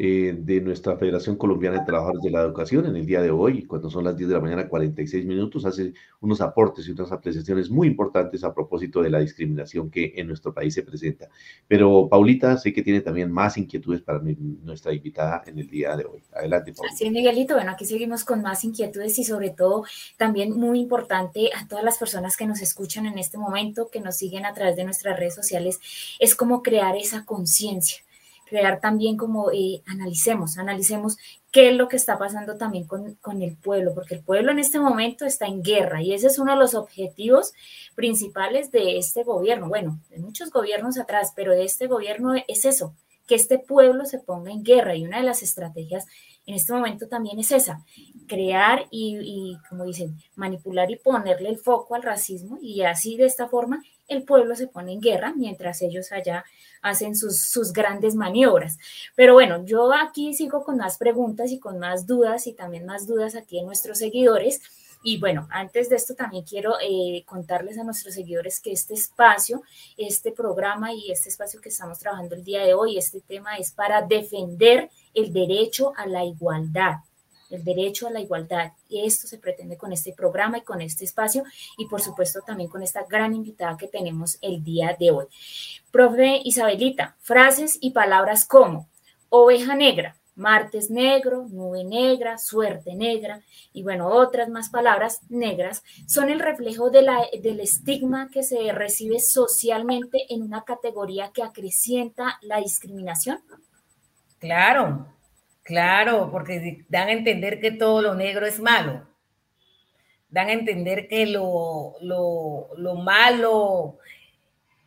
eh, de nuestra Federación Colombiana de Trabajadores de la Educación en el día de hoy, cuando son las 10 de la mañana, 46 minutos, hace unos aportes y unas apreciaciones muy importantes a propósito de la discriminación que en nuestro país se presenta. Pero Paulita, sé que tiene también más inquietudes para nuestra invitada en el día de hoy. Adelante, Paulita. Así Miguelito. Bueno, aquí seguimos con más inquietudes y sobre todo también muy importante a todas las personas que nos escuchan en este momento, que nos siguen a través de nuestras redes sociales, es como crear esa conciencia crear también como eh, analicemos, analicemos qué es lo que está pasando también con, con, el pueblo, porque el pueblo en este momento está en guerra y ese es uno de los objetivos principales de este gobierno, bueno, de muchos gobiernos atrás, pero de este gobierno es eso, que este pueblo se ponga en guerra y una de las estrategias en este momento también es esa, crear y, como dicen, manipular y ponerle el foco al racismo y así de esta forma el pueblo se pone en guerra mientras ellos allá hacen sus, sus grandes maniobras. Pero bueno, yo aquí sigo con más preguntas y con más dudas y también más dudas aquí en nuestros seguidores. Y bueno, antes de esto también quiero eh, contarles a nuestros seguidores que este espacio, este programa y este espacio que estamos trabajando el día de hoy, este tema es para defender el derecho a la igualdad el derecho a la igualdad. Y esto se pretende con este programa y con este espacio y por supuesto también con esta gran invitada que tenemos el día de hoy. Profe Isabelita, frases y palabras como oveja negra, martes negro, nube negra, suerte negra y bueno, otras más palabras negras, son el reflejo del estigma que se recibe socialmente en una categoría que acrecienta la discriminación? Claro, claro, porque dan a entender que todo lo negro es malo. Dan a entender que lo, lo, lo malo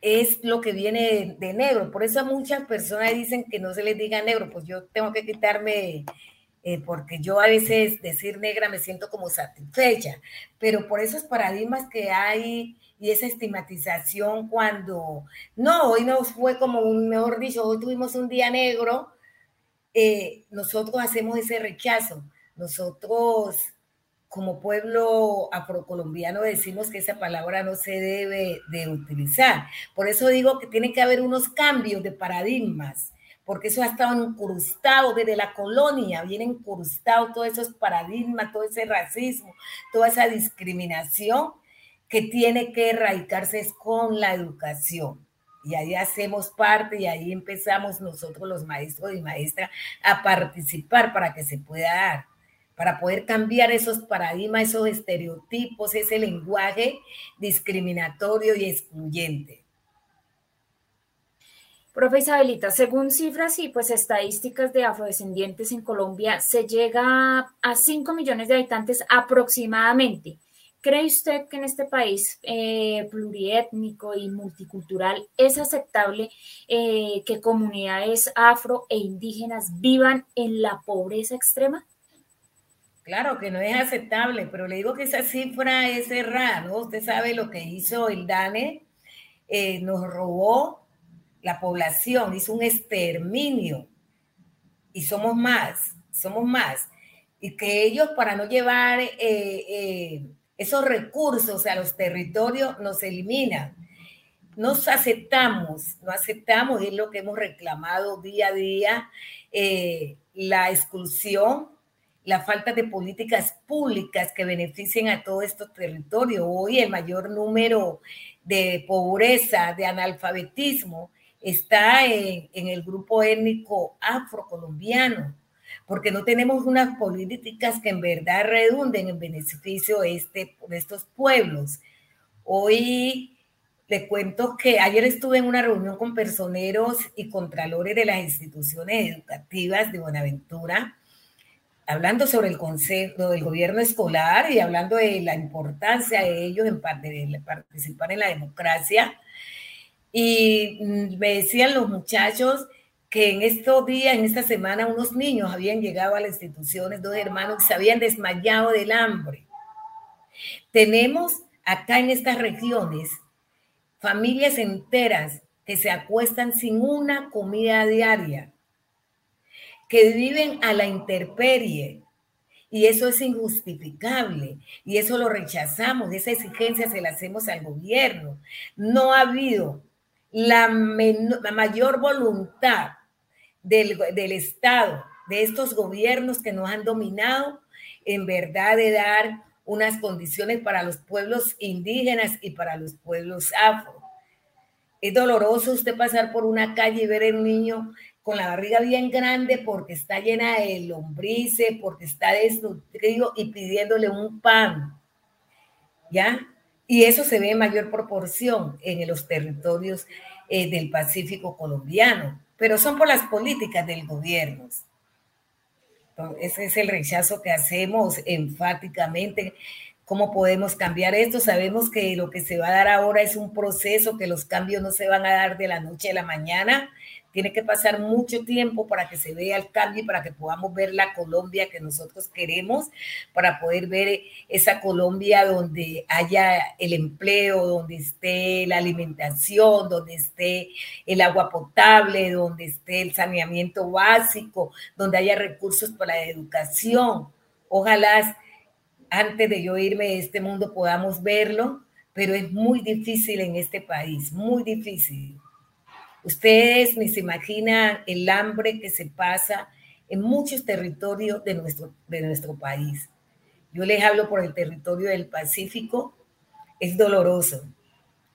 es lo que viene de, negro. Por eso muchas personas dicen que no se les diga negro, pues yo tengo que quitarme, eh, porque yo a veces decir negra me siento como satisfecha, pero por esos paradigmas que hay y esa estigmatización cuando, no, hoy nos fue como un, mejor dicho, hoy tuvimos un día negro, eh, nosotros hacemos ese rechazo, nosotros como pueblo afrocolombiano decimos que esa palabra no se debe de utilizar. Por eso digo que tiene que haber unos cambios de paradigmas, porque eso ha estado incrustado desde la colonia, viene incrustado todos esos paradigmas, todo ese racismo, toda esa discriminación que tiene que erradicarse con la educación. Y ahí hacemos parte y ahí empezamos nosotros los maestros y maestras a participar para que se pueda dar para poder cambiar esos paradigmas, esos estereotipos, ese lenguaje discriminatorio y excluyente. Profe Isabelita, según cifras y pues estadísticas de afrodescendientes en Colombia, se llega a 5 millones de habitantes aproximadamente. ¿Cree usted que en este país eh, pluriétnico y multicultural es aceptable eh, que comunidades afro e indígenas vivan en la pobreza extrema? Claro que no es aceptable, pero le digo que esa cifra es errada. Usted sabe lo que hizo el DANE, eh, nos robó la población, hizo un exterminio y somos más, somos más. Y que ellos para no llevar eh, esos recursos a los territorios nos eliminan. Nos aceptamos, no aceptamos, es lo que hemos reclamado día a día, la exclusión la falta de políticas públicas que beneficien a todo este territorio. Hoy el mayor número de pobreza, de analfabetismo, está en, el grupo étnico afrocolombiano, porque no tenemos unas políticas que en verdad redunden en beneficio de, este, de estos pueblos. Hoy le cuento que ayer estuve en una reunión con personeros y contralores de las instituciones educativas de Buenaventura hablando sobre el concepto del gobierno escolar y hablando de la importancia de ellos en de participar en la democracia. Y mm, me decían los muchachos que en estos días, en esta semana, unos niños habían llegado a las instituciones, dos hermanos que se habían desmayado del hambre. Tenemos acá en estas regiones familias enteras que se acuestan sin una comida diaria que viven a la intemperie. Y eso es injustificable. Y eso lo rechazamos. Esa exigencia se la hacemos al gobierno. No ha habido la, mayor voluntad del, del Estado, de estos gobiernos que nos han dominado, en verdad de dar unas condiciones para los pueblos indígenas y para los pueblos afro. Es doloroso usted pasar por una calle y ver a un niño con la barriga bien grande porque está llena de lombrices, porque está desnutrido y pidiéndole un pan. ¿Ya? Y eso se ve en mayor proporción en los territorios eh, del Pacífico colombiano, pero son por las políticas del gobierno. ese es el rechazo que hacemos enfáticamente. ¿Cómo podemos cambiar esto? Sabemos que lo que se va a dar ahora es un proceso, que los cambios no se van a dar de la noche a la mañana, tiene que pasar mucho tiempo para que se vea el cambio y para que podamos ver la Colombia que nosotros queremos, para poder ver esa Colombia donde haya el empleo, donde esté la alimentación, donde esté el agua potable, donde esté el saneamiento básico, donde haya recursos para la educación. Ojalá antes de yo irme de este mundo podamos verlo, pero es muy difícil en este país, muy difícil. Ustedes ni se imaginan el hambre que se pasa en muchos territorios de nuestro, de nuestro país. Yo les hablo por el territorio del Pacífico, es doloroso,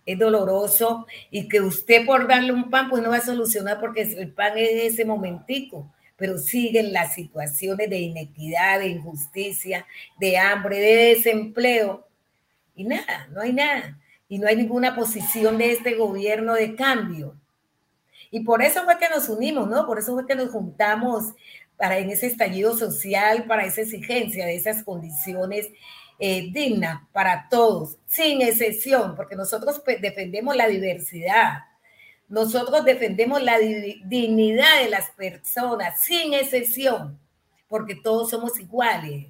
es doloroso y que usted por darle un pan pues no va a solucionar porque el pan es ese momentico, pero siguen las situaciones de inequidad, de injusticia, de hambre, de desempleo y nada, no hay nada. Y no hay ninguna posición de este gobierno de cambio. Y por eso fue que nos unimos, ¿no? Por eso fue que nos juntamos para en ese estallido social, para esa exigencia de esas condiciones eh, dignas para todos, sin excepción, porque nosotros defendemos la diversidad, nosotros defendemos la dignidad de las personas, sin excepción, porque todos somos iguales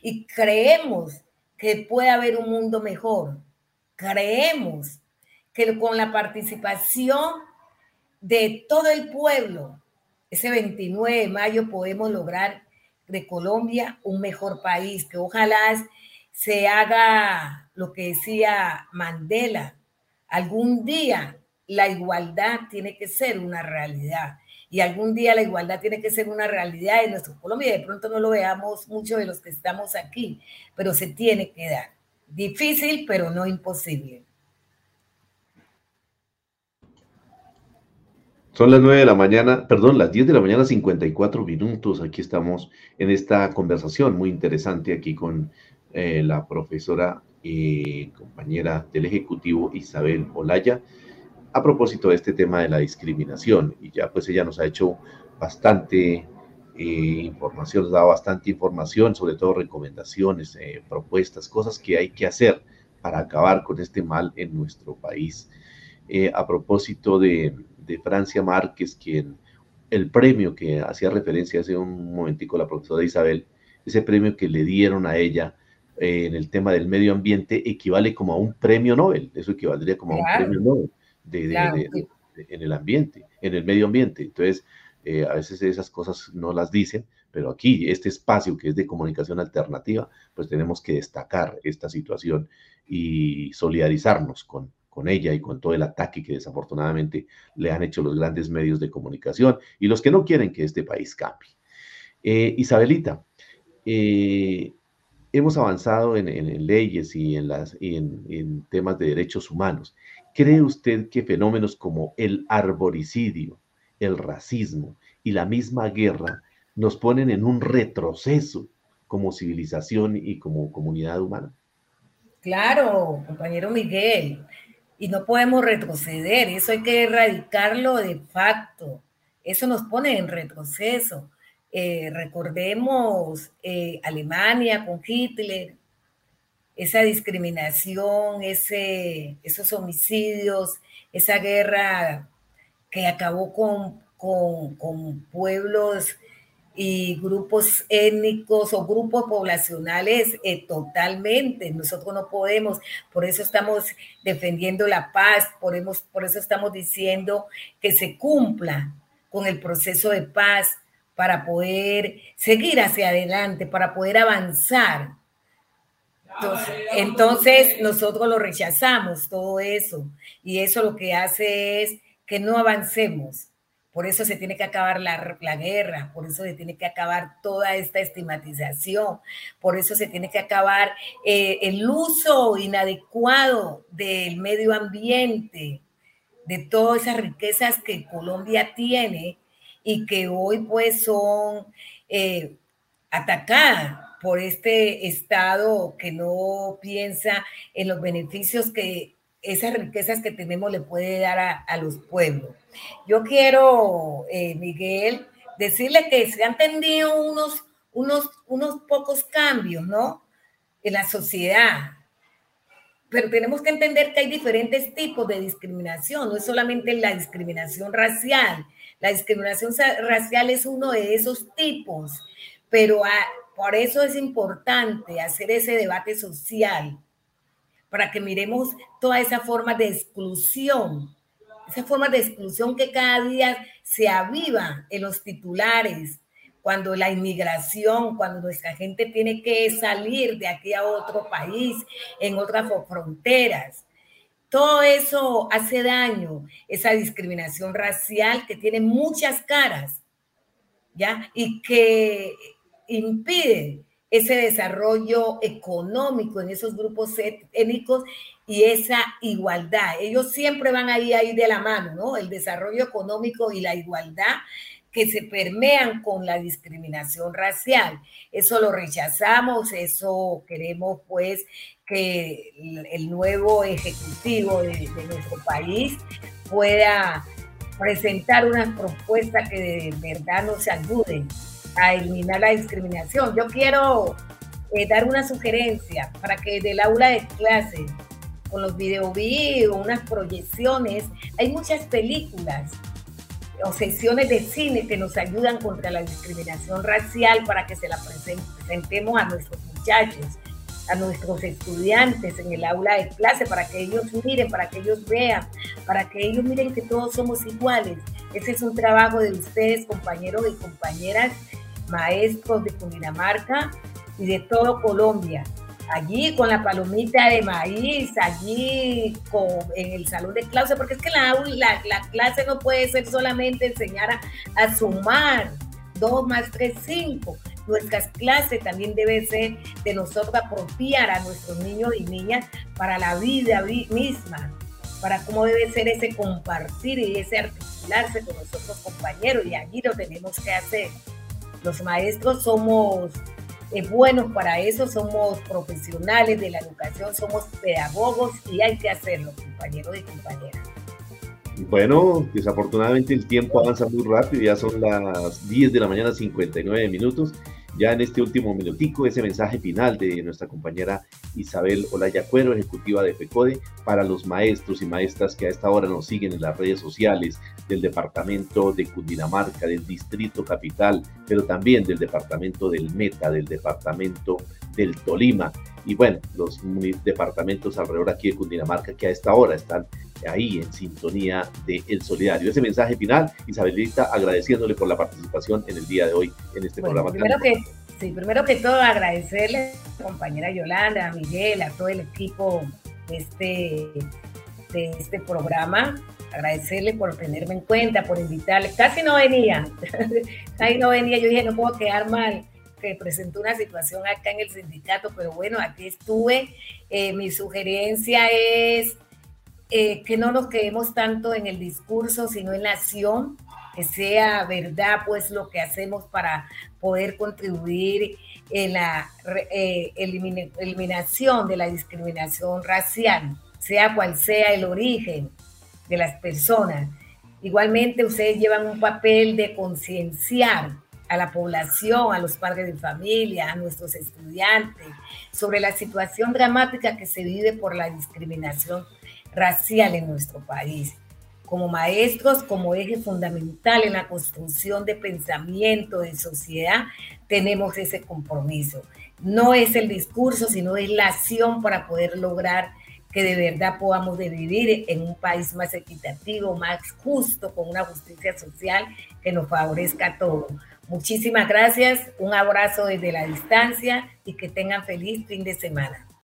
y creemos que puede haber un mundo mejor. Creemos que con la participación de todo el pueblo, ese 29 de mayo podemos lograr de Colombia un mejor país, que ojalá se haga lo que decía Mandela, algún día la igualdad tiene que ser una realidad y algún día la igualdad tiene que ser una realidad en nuestro Colombia. De pronto no lo veamos muchos de los que estamos aquí, pero se tiene que dar. Difícil, pero no imposible. Son las 9 de la mañana, perdón, las 10 de la mañana, 54 minutos. Aquí estamos en esta conversación muy interesante aquí con eh, la profesora y compañera del Ejecutivo Isabel Olaya a propósito de este tema de la discriminación. Y ya pues ella nos ha hecho bastante eh, información, nos ha dado bastante información, sobre todo recomendaciones, eh, propuestas, cosas que hay que hacer para acabar con este mal en nuestro país. Eh, a propósito de, de, Francia Márquez, quien el premio que hacía referencia hace un momentico la profesora Isabel, ese premio que le dieron a ella en el tema del medio ambiente equivale como a un premio Nobel, eso equivaldría como a un premio Nobel de, en el ambiente, en el medio ambiente. Entonces, eh, a veces esas cosas no las dicen, pero aquí, este espacio que es de comunicación alternativa, pues tenemos que destacar esta situación y solidarizarnos con, con ella y con todo el ataque que desafortunadamente le han hecho los grandes medios de comunicación y los que no quieren que este país cambie. Eh, Isabelita, eh, hemos avanzado en, leyes y, en, las, y en temas de derechos humanos. ¿Cree usted que fenómenos como el arboricidio, el racismo y la misma guerra nos ponen en un retroceso como civilización y como comunidad humana? Claro, compañero Miguel, y no podemos retroceder, eso hay que erradicarlo de facto, eso nos pone en retroceso. Eh, recordemos eh, Alemania con Hitler, esa discriminación, ese, esos homicidios, esa guerra que acabó con, con, pueblos y grupos étnicos o grupos poblacionales eh, totalmente. Nosotros no podemos, por eso estamos defendiendo la paz, por, por eso estamos diciendo que se cumpla con el proceso de paz para poder seguir hacia adelante, para poder avanzar entonces, nosotros lo rechazamos, todo eso. Y eso lo que hace es que no avancemos. Por eso se tiene que acabar la, la, guerra, por eso se tiene que acabar toda esta estigmatización, por eso se tiene que acabar eh, el uso inadecuado del medio ambiente, de todas esas riquezas que Colombia tiene y que hoy pues son eh, atacadas por este Estado que no piensa en los beneficios que esas riquezas que tenemos le puede dar a, los pueblos. Yo quiero, eh, Miguel, decirle que se han tenido unos, unos, unos pocos cambios, ¿no? En la sociedad. Pero tenemos que entender que hay diferentes tipos de discriminación, no es solamente la discriminación racial, La discriminación racial es uno de esos tipos, pero por eso es importante hacer ese debate social, para que miremos toda esa forma de exclusión, esa forma de exclusión que cada día se aviva en los titulares, cuando la inmigración, cuando nuestra gente tiene que salir de aquí a otro país, en otras fronteras. Todo eso hace daño, esa discriminación racial que tiene muchas caras, ¿ya? Y que impide ese desarrollo económico en esos grupos étnicos y esa igualdad. Ellos siempre van ahí, ahí de la mano, ¿no? El desarrollo económico y la igualdad que se permean con la discriminación racial. Eso lo rechazamos, eso queremos pues que el nuevo ejecutivo de, nuestro país pueda presentar una propuesta que de verdad nos ayude a eliminar la discriminación. Yo quiero eh, dar una sugerencia para que del aula de clase, con los video o unas proyecciones, hay muchas películas o sesiones de cine que nos ayudan contra la discriminación racial para que se la presentemos a nuestros muchachos, a nuestros estudiantes en el aula de clase, para que ellos miren, para que ellos vean, para que ellos miren que todos somos iguales. Ese es un trabajo de ustedes, compañeros y compañeras, maestros de Cundinamarca y de todo Colombia allí con la palomita de maíz, allí con, en el salón de clase, porque es que la, la, clase no puede ser solamente enseñar a, sumar 2 más 3, 5. Nuestras clases también debe ser de nosotros apropiar a nuestros niños y niñas para la vida misma, para cómo debe ser ese compartir y ese articularse con nuestros compañeros y allí lo tenemos que hacer. Los maestros somos es buenos para eso, somos profesionales de la educación, somos pedagogos y hay que hacerlo, compañeros y compañeras. Bueno, desafortunadamente el tiempo avanza muy rápido, ya son las 10 de la mañana, 59 minutos ya en este último minutico ese mensaje final de nuestra compañera Isabel Olaya Cuero, ejecutiva de FECODE, para los maestros y maestras que a esta hora nos siguen en las redes sociales del departamento de Cundinamarca, del distrito capital, pero también del departamento del Meta, del departamento del Tolima y bueno, los departamentos alrededor aquí de Cundinamarca que a esta hora están ahí en sintonía de El Solidario. Ese mensaje final, Isabelita, agradeciéndole por la participación en el día de hoy en este programa. Primero que, sí, primero que todo agradecerle a la compañera Yolanda, a Miguel, a todo el equipo de este, de este programa. Agradecerle por tenerme en cuenta, por invitarle. Casi no venía, [LAUGHS] casi no venía. Yo dije, no puedo quedar mal que presentó una situación acá en el sindicato, pero bueno, aquí estuve. Eh, mi sugerencia es eh, que no nos quedemos tanto en el discurso, sino en la acción, que sea verdad pues lo que hacemos para poder contribuir en la eh, eliminación de la discriminación racial, sea cual sea el origen de las personas. Igualmente ustedes llevan un papel de concienciar a la población, a los padres de familia, a nuestros estudiantes, sobre la situación dramática que se vive por la discriminación racial en nuestro país. Como maestros, como eje fundamental en la construcción de pensamiento, de sociedad, tenemos ese compromiso. No es el discurso, sino es la acción para poder lograr que de verdad podamos vivir en un país más equitativo, más justo, con una justicia social que nos favorezca a todos. Muchísimas gracias, un abrazo desde la distancia y que tengan feliz fin de semana.